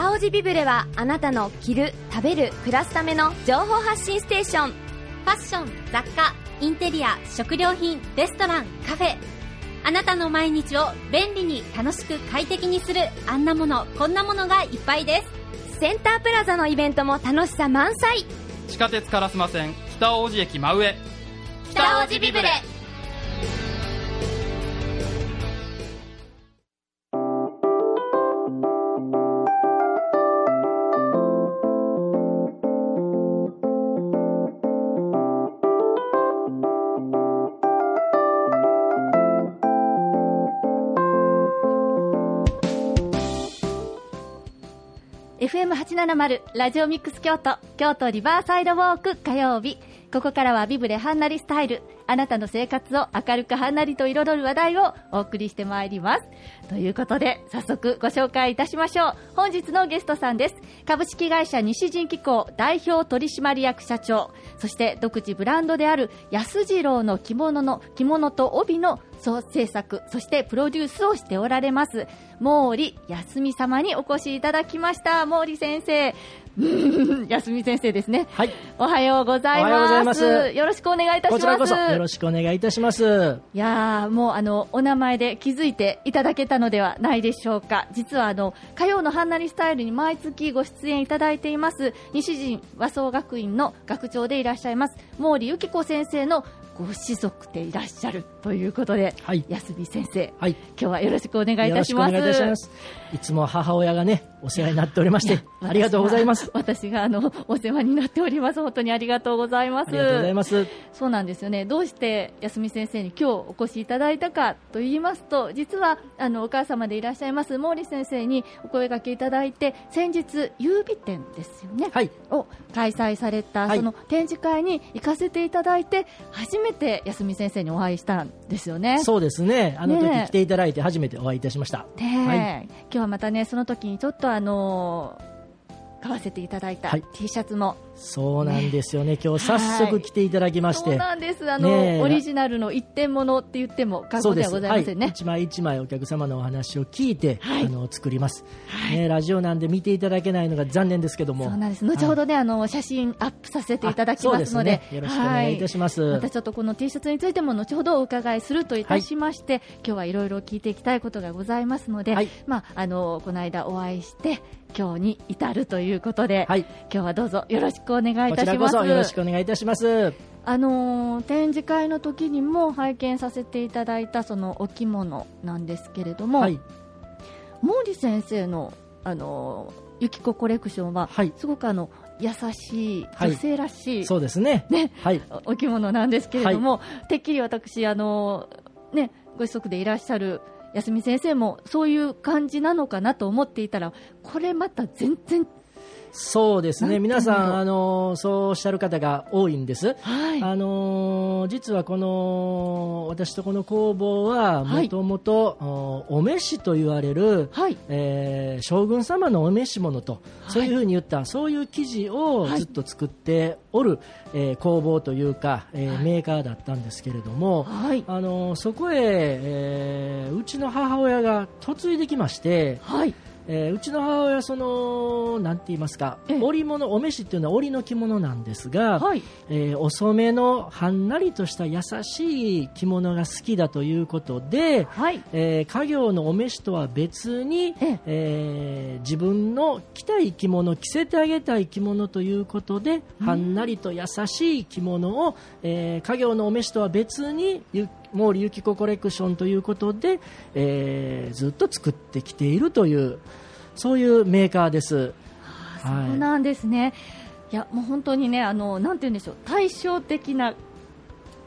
北大路ビブレはあなたの着る、食べる、暮らすための情報発信ステーション。ファッション、雑貨、インテリア、食料品、レストラン、カフェ。あなたの毎日を便利に楽しく快適にするあんなもの、こんなものがいっぱいです。センタープラザのイベントも楽しさ満載。地下鉄烏丸線北大路駅真上。北大路ビブレ。FM870 ラジオミックス京都京都リバーサイドウォーク火曜日。ここからはビブレハンナリスタイル。あなたの生活を明るくはんなりと彩る話題をお送りしてまいります。ということで早速ご紹介いたしましょう。本日のゲストさんです。株式会社西陣機構代表取締役社長。そして独自ブランドである安次郎の着物の着物と帯の総制作そしてプロデュースをしておられます。毛利康美様にお越しいただきました。毛利先生。安美先生ですね。はい。おはようございます。ますよろしくお願いいたします。こちらこそよろしくお願いいたします。いやもうあのお名前で気づいていただけたのではないでしょうか。実はあの火曜のハンナリスタイルに毎月ご出演いただいています西陣和装学院の学長でいらっしゃいます毛利由紀子先生のご子族でいらっしゃるということで、はい、安見先生、はい、今日はよろしくお願いいたします。いますいつも母親がね、お世話になっておりまして、ありがとうございます。私があのお世話になっております。本当にありがとうございます。ありがとうございます。そうなんですよね。どうして安見先生に今日お越しいただいたかと言いますと、実はあのお母様でいらっしゃいます毛利先生にお声掛けいただいて、先日優美展ですよね。はい、を開催された、その展示会に行かせていただいて、初めて安見先生にお会いしたんですよね。そうですね。あの時来ていただいて初めてお会いいたしました。ね、はい、今日はまたねその時にちょっとあの買わせていただいた T シャツもそうなんですよね、今日早速来ていただきまして、そうなんです。あの、ね、オリジナルの一点物って言っても過言ではございませんね、はい、一枚一枚お客様のお話を聞いて、はい、あの作ります、はい、ね、ラジオなんで見ていただけないのが残念ですけども。そうなんです。後ほどね、あの写真アップさせていただきますので、ね、よろしくお願いい。たします、またちょっとこの T シャツについても後ほどお伺いするといたしまして、今日はいろいろ聞いていきたいことがございますので、まあ、あのこの間お会いして今日に至るということで、今日はどうぞよろしくお願いいたします。そよろしくお願いいたします。あのー、展示会の時にも拝見させていただいたそのお着物なんですけれども、はい、毛利先生のあのゆきこコレクションは、はい、すごくあの優しい女性らしい、はい、そうですね。ね、はい、お着物なんですけれども、てっきり私あのねご子息でいらっしゃる安見先生もそういう感じなのかなと思っていたらこれまた全然そうですね、皆さん、あのそうおっしゃる方が多いんです、はい、あの実はこの私とこの工房は、もともとお召しと言われる、はい、えー、将軍様のお召し物と、そういうふうに言った、そういう生地をずっと作っておる、えー、工房というか、えー、メーカーだったんですけれども、あのそこへ、えー、うちの母親が嫁いできまして、はいえー、うちの母親そのなんて言いますか織物お召しっていうのは織の着物なんですが、はい、えー、お染めのはんなりとした優しい着物が好きだということで、はい、えー、家業のお召しとは別に、ええ。ー、自分の着たい着物着せてあげたい着物ということで、はんなりと優しい着物を、えー、家業のお召しとは別に毛利ゆき子コレクションということで、えー、ずっと作ってきているというそういうメーカーです。はい、そうなんですね。いやもう本当にねあのなんて言うんでしょう対照的な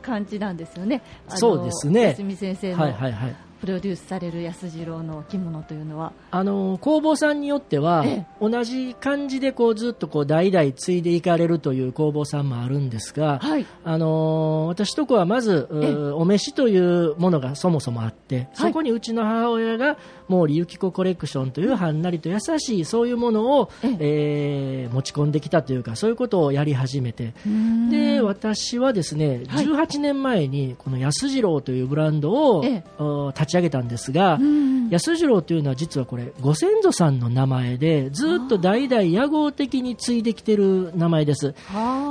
感じなんですよね。そうですね。先生の、はいはいはい、プロデュースされる安次郎の着物というのは？あの工房さんによっては、同じ感じでこうずっとこう代々継いでいかれるという工房さんもあるんですが、はい、あの私とこはまずお召しというものがそもそもあって、そこにうちの母親が毛利ゆき子コレクションというはんなりと優しいそういうものを、えー、持ち込んできたというかそういうことをやり始めて。で私はですね、18年前にこの安次郎というブランドを、立ちち上げたんですが、安次郎というのは実はこれご先祖さんの名前でずっと代々屋号的に継いできてる名前です。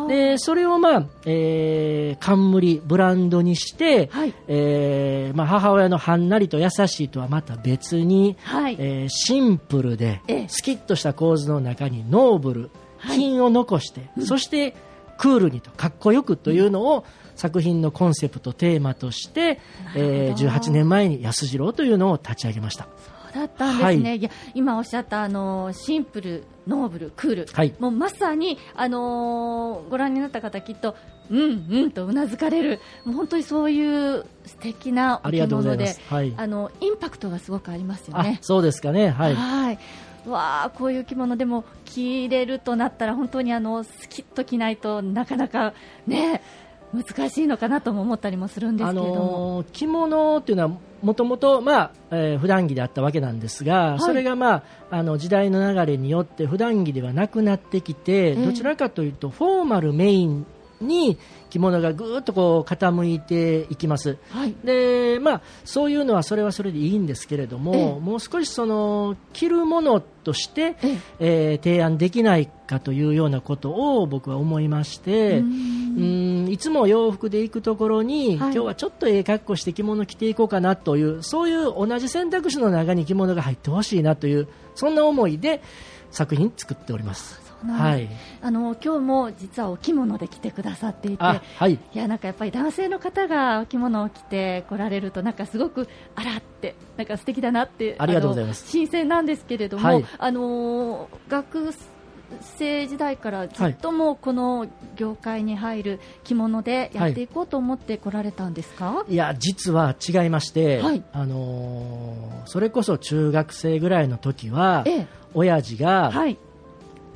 でそれをまあ、えー、冠ブランドにして、はい、えー、まあ、母親のはんなりと優しいとはまた別に、はい、えー、シンプルでスキッとした構図の中にノーブル品を残して、そしてクールにとかっこよくというのを、作品のコンセプトテーマとして、えー、18年前に安次郎というのを立ち上げました。そうだったんですね、はい、いや今おっしゃったあのシンプル、ノーブル、クール、はい、もうまさに、あのー、ご覧になった方、きっと、うんうんとうなずかれる、もう本当にそういう素敵なお着物で、あはい、あのインパクトがすごくありますよね。そうですかね、はい、はいわあこういう着物でも着れるとなったら本当にあのスキッと着ないとなかなかね難しいのかなとも思ったりもするんですけれども、あのー、着物っていうのはもともと、まあえー、普段着であったわけなんですが、はい、それが、まあ、あの時代の流れによって普段着ではなくなってきて、どちらかというとフォーマルメインに着物がぐっとこう傾いていきます、はい、でまあ、そういうのはそれはそれでいいんですけれども、もう少しその着るものとして、ええ。ー、提案できないかというようなことを僕は思いましてうんいつも洋服で行くところに、はい、今日はちょっとええ格好して着物着ていこうかなというそういう同じ選択肢の中に着物が入ってほしいなというそんな思いで作品作っております。はい、あの今日も実はお着物で来てくださっていて、はい、いやなんかやっぱり男性の方がお着物を着て来られるとなんかすごくあらってなんか素敵だなってありがとうございます。新鮮なんですけれども、はい、あの学生時代からずっともこの業界に入る着物でやっていこうと思って来られたんですか、はい、いや実は違いまして、はい、あのー、それこそ中学生ぐらいの時は、ええ、親父が、はい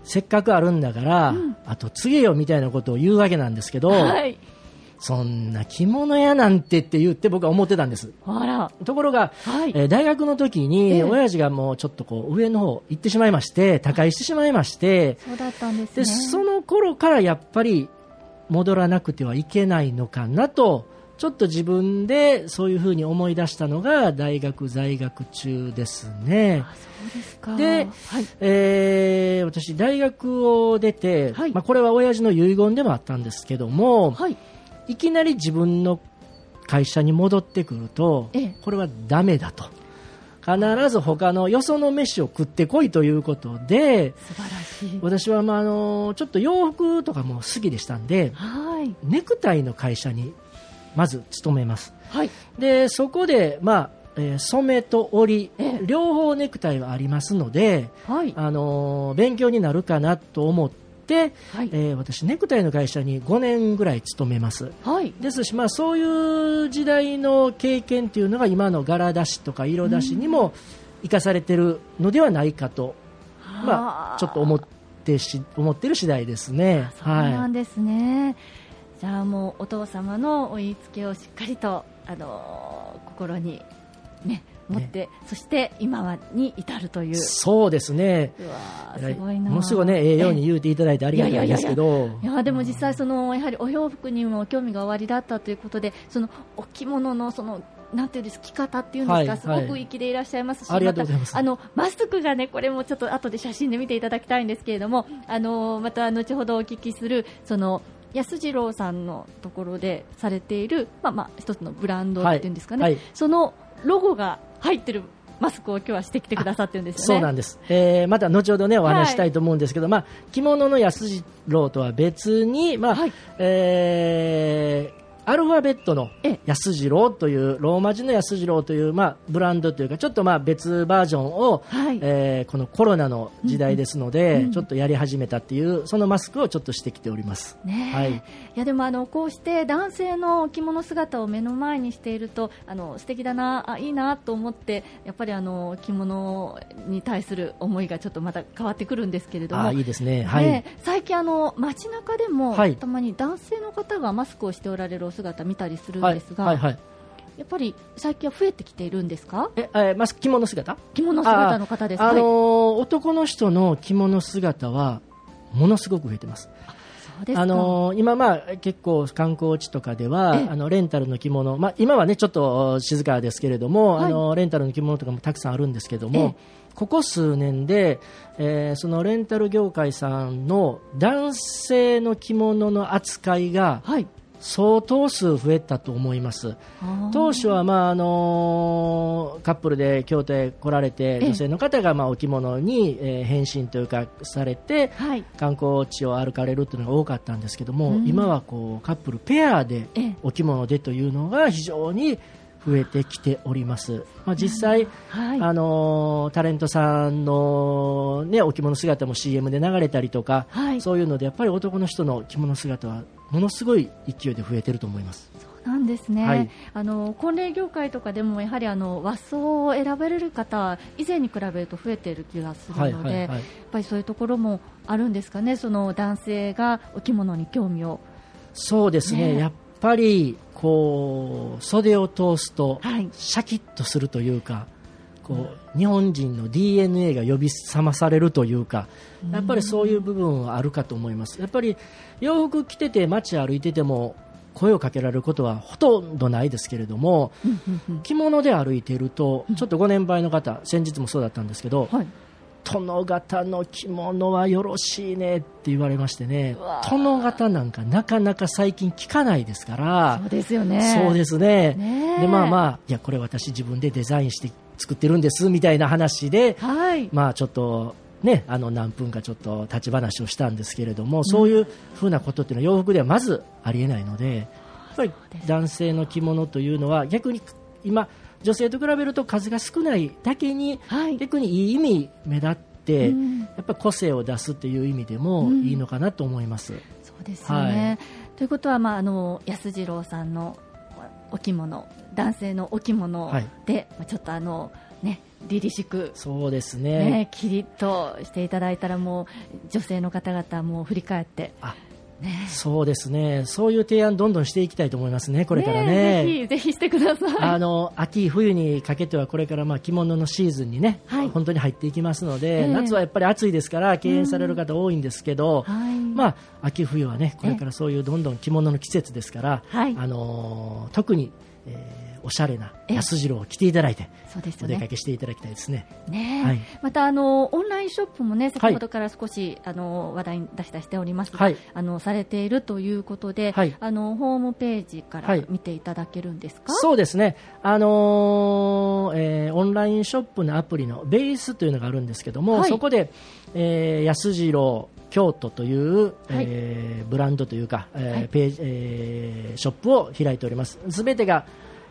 せっかくあるんだから、うん、あと告げよみたいなことを言うわけなんですけど、はい、そんな着物屋なんてって言って僕は思ってたんです。ところが、はい、えー、大学の時に、親父がもうちょっとこう上の方行ってしまいまして、他界してしまいまして、そうだったんです、ね、でその頃からやっぱり戻らなくてはいけないのかなと、ちょっと自分でそういうふうに思い出したのが大学在学中ですね。で、はい、えー、私、大学を出て、はい、まあ、これは親父の遺言でもあったんですけども、はい、いきなり自分の会社に戻ってくると、ええ、これはだめだと。必ず他のよその飯を食ってこいということで私は、まあ、あのちょっと洋服とかも好きでしたんで、はい、ネクタイの会社にまず勤めます、はい、でそこで、まあえー、染めと織り、ええ、両方ネクタイはありますので、はい、あのー、勉強になるかなと思って、はい、えー、私、ネクタイの会社に5年ぐらい勤めます、はい、ですし、まあ、そういう時代の経験というのが今の柄出しとか色出しにも生かされているのではないかと、まあ、ちょっと思ってし思ってる次第ですね。そうなんですね、じゃあもうお父様のお言いつけをしっかりと、あのー、心に、ね、持って、ね、そして今はに至るという。そうですね。すごいなものすごいねええように言うていただいてありがたいですけど。いやでも実際そのやはりお洋服にも興味がおありだったということでそのお着物のそのなんていうんです着方っていうんですか、すごく粋でいらっしゃいますし、ありがとうございます。あのマスクがねこれもちょっと後で写真で見ていただきたいんですけれども、あのまた後ほどお聞きするその安次郎さんのところでされている、まあまあ、一つのブランドってい。うんですかね、はい。はい、そのロゴが入ってるマスクを今日はしてきてくださってるんですよね。そうなんです。えー、また後ほどねお話したいと思うんですけど、はい、まあ着物の安次郎とは別にまあ、はい、えーアルファベットの安次郎というローマ字の安次郎という、まあ、ブランドというかちょっとまあ別バージョンを、はい、えー、このコロナの時代ですので、うんうん、ちょっとやり始めたっていうそのマスクをちょっとしてきております。ね、はい、いやでもあのこうして男性の着物姿を目の前にしているとあの素敵だなあいいなと思ってやっぱりあの着物に対する思いがちょっとまた変わってくるんですけれども。いいですね、はい、最近あの街中でも、はい、たまに男性の方がマスクをしておられる姿見たりするんですが、はいはい。はい、やっぱり最近は増えてきているんですか？え、えまあ、着物姿？着物姿の方です。あ、あのー、男の人の着物姿はものすごく増えてます。あの今、まあ、結構観光地とかではあのレンタルの着物、まあ、今は、ね、ちょっと静かですけれども、はい、あのレンタルの着物とかもたくさんあるんですけども、ここ数年で、えー、そのレンタル業界さんの男性の着物の扱いが、はい相当数増えたと思います。当初は、まああのカップルで京都へ来られて女性の方が、まあ、お着物に、えー、変身というかされて、はい、観光地を歩かれるというのが多かったんですけども、今はこうカップルペアでお着物でというのが非常に増えてきております、まあ、実際、はい、あのタレントさんの、ね、お着物姿も CM で流れたりとか、はい、そういうのでやっぱり男の人の着物姿はものすごい勢いで増えてると思います。なんですね、はい、あの婚礼業界とかでもやはりあの和装を選ばれる方以前に比べると増えている気がするので、やっぱりそういうところもあるんですかね、その男性がお着物に興味を。そうですね、ね。やっぱりこう袖を通すとシャキッとするというか、こう日本人の DNA が呼び覚まされるというかやっぱりそういう部分はあるかと思います。やっぱり洋服着てて街歩いてても声をかけられることはほとんどないですけれども着物で歩いているとちょっとご年配の方先日もそうだったんですけど、はい。殿方の着物はよろしいねって言われましてね殿方なんかなかなか最近聞かないですからそうですよね。そうですね。でまあまあいやこれ私自分でデザインして作ってるんですみたいな話で、はい、まあちょっとね、あの何分かちょっと立ち話をしたんですけれども、そういうふうなことっていうのは洋服ではまずありえないので、やっぱり男性の着物というのは逆に今女性と比べると数が少ないだけに、はい、逆にいい意味目立って、うん、やっぱ個性を出すという意味でもいいのかなと思います。うん、そうですね、はい、ということは、まあ、あの安次郎さんのお着物男性のお着物で、はい、ちょっとあのね凛々しくそうですね。ねキリッとしていただいたらもう女性の方々も振り返ってね、そうですね、そういう提案どんどんしていきたいと思いますね、これからね。ねぜひぜひしてください。あの秋冬にかけてはこれからまあ着物のシーズンにね、はい、本当に入っていきますので、えー、夏はやっぱり暑いですから敬遠される方多いんですけど、はい、まあ秋冬はねこれからそういうどんどん着物の季節ですから、あの特に、えーおしゃれな安次郎を着ていただいて、そうですね、お出かけしていただきたいですね。ね、はい、またあのオンラインショップもね先ほどから少し、はい、あの話題に出したしておりますが、はい、あのされているということで、はい、あのホームページから見ていただけるんですか？そうですね。あのー、えー、オンラインショップのアプリのベースというのがあるんですけども、そこで、えー、安次郎京都という、はい、えー、ブランドというか、えーページえー、ショップを開いております。すべてが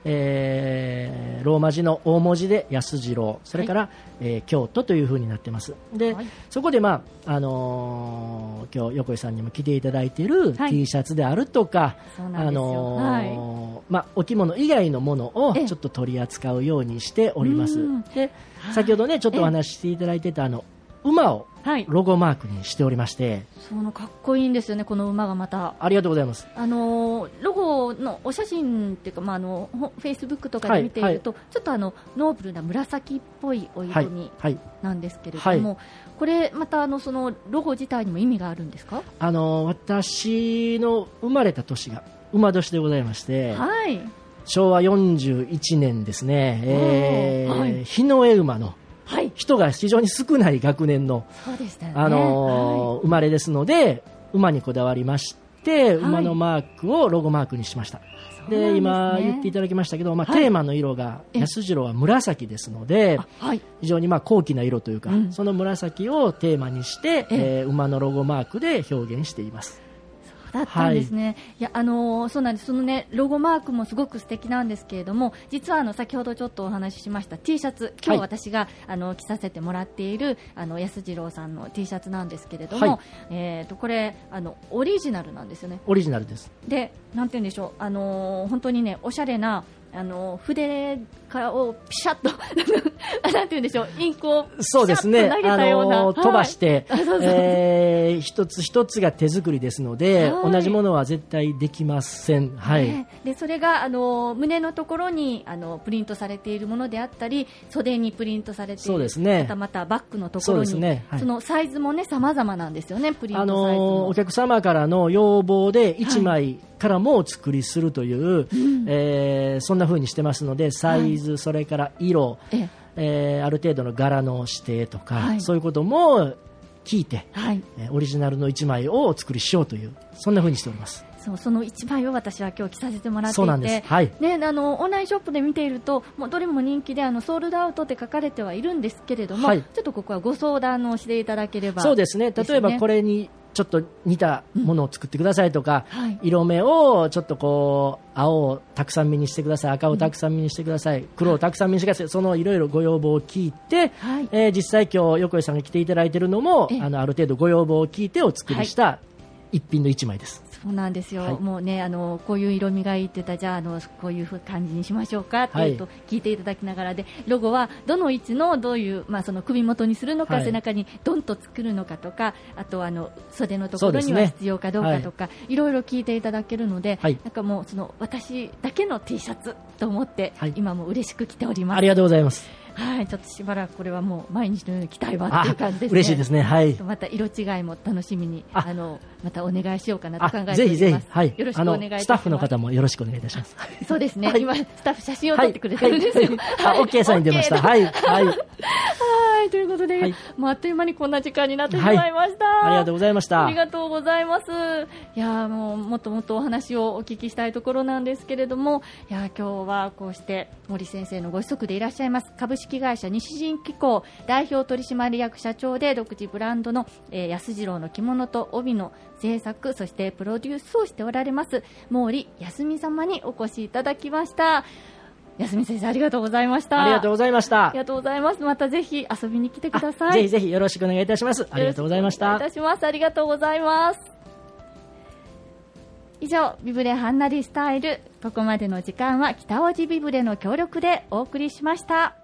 えー、ローマ字の大文字で安次郎。それから、はい、えー、京都というふうになってます。で、はい、そこで、まああのー、今日横井さんにも着ていただいてい。る T シャツであるとか、あのまあ、お着物以外のものをちょっと取り扱うようにしております。で先ほどねちょっとお話ししていただいてたあの馬をロゴマークにしておりまして、はい、そのかっこいいんですよね、この馬がまた。ありがとうございます。あのロゴのお写真っていうか、まああのフェイスブックとかで見ていると、はい。はい、ちょっとあのノーブルな紫っぽいお色に、なんですけれども、これまたあのそのロゴ自体にも意味があるんですか？あの私の生まれた年が馬年でございまして、はい、昭和41年ですね、えーはい、日の絵馬のはい、人が非常に少ない学年の、ね、あの生まれですので馬にこだわりまして、馬のマークをロゴマークにしました。で、ね、今言っていただきましたけど、まあ、テーマの色が安次郎は紫ですので、非常にまあ高貴な色というか、うん、その紫をテーマにして、えー、馬のロゴマークで表現しています。だったんですね、はい、いやあのそうなんです。そのねロゴマークもすごく素敵なんですけれども実はあの先ほどちょっとお話ししました T シャツ今日私が、はい、あの着させてもらっているあの安次郎さんの T シャツなんですけれども、はい、えっ、ー、とこれあのオリジナルなんですよね。オリジナルです。でなんて言うんでしょう。あの本当にねおしゃれなあの筆からをピシャッと なんて言うんでしょう、インクをそうですね、投げたような、あの飛ばして、一つ一つが手作りですので、はい。同じものは絶対できません。はい。ね。でそれがあの胸のところにあのプリントされているものであったり袖にプリントされているそうですね。またまたバッグのとこそうろにですね。はい。そのサイズもね様々なんですよねプリンあトサイズも、のお客様からの要望で1枚からもお作りするという、えーそんな風にしてますのでサイズ、それから色、ええ。えーある程度の柄の指定とか、はい。そういうことも聞いて、はい。えーオリジナルの1枚をお作りしようというそんな風にしております。そうその一枚を私は今日着させてもらっていて。はい。ね、あのオンラインショップで見ているともうどれも人気であのソールドアウトって書かれてはいるんですけれども、はい。ちょっとここはご相談をしていただければ。そうですね。例えばこれ、れにちょっと似たものを作ってくださいとか、はい。色目をちょっとこう青をたくさん目にしてください赤をたくさん目にしてください、黒をたくさん目にしてくださいそのいろいろご要望を聞いて、はい。えー実際今日横井さんが来ていただいているのもええ。あのある程度ご要望を聞いてお作りした一品の一枚です。そうなんですよ、はい。もうねあのこういう色味がいいって言ったらじゃああのこういう感じにしましょうかっていうと、は聞いていただきながらでロゴはどの位置のどういう、まあ、その首元にするのか、はい。背中にドンと作るのかとかあとあの袖のところには必要かどうかとか、い、ろいろ聞いていただけるので、はい。なんかもうその私だけの T シャツと思って、はい。今も嬉しく着ております。ありがとうございます。はい、ちょっとしばらくこれはもう毎日のように着たいわっていう感じですね。嬉しいですね。はい。また色違いも楽しみにああのまたお願いしようかなとあ考えて。ぜひぜひ、はい。よろしくお願いします。スタッフの方もよろしくお願いいたします。そうですね、はい今スタッフ写真を撮ってくれてるんですよ。はいあ、オッケーさんに出ました。はい。はい。はい。はいということで、はいもうあっという間にこんな時間になってしまいました。ありがとうございました。ありがとうございます。いやーもうもっともっとお話をお聞きしたいところなんですけれども、いやー今日はこうして森先生のご子息でいらっしゃいます株式会社西陣機構代表取締役社長で独自ブランドの、えー安次郎の着物と帯の制作そしてプロデュースをしておられます毛利康美様にお越しいただきました。安美先生ありがとうございました。ありがとうございましたあり。がとうございます。またぜひ遊びに来てください。あぜひぜひよろしくお願いいたします。ありがとうございましたい。たします。ありがとうございます。以上、ビブレハンナリスタイル。ここまでの時間は北大路ビブレの協力でお送りしました。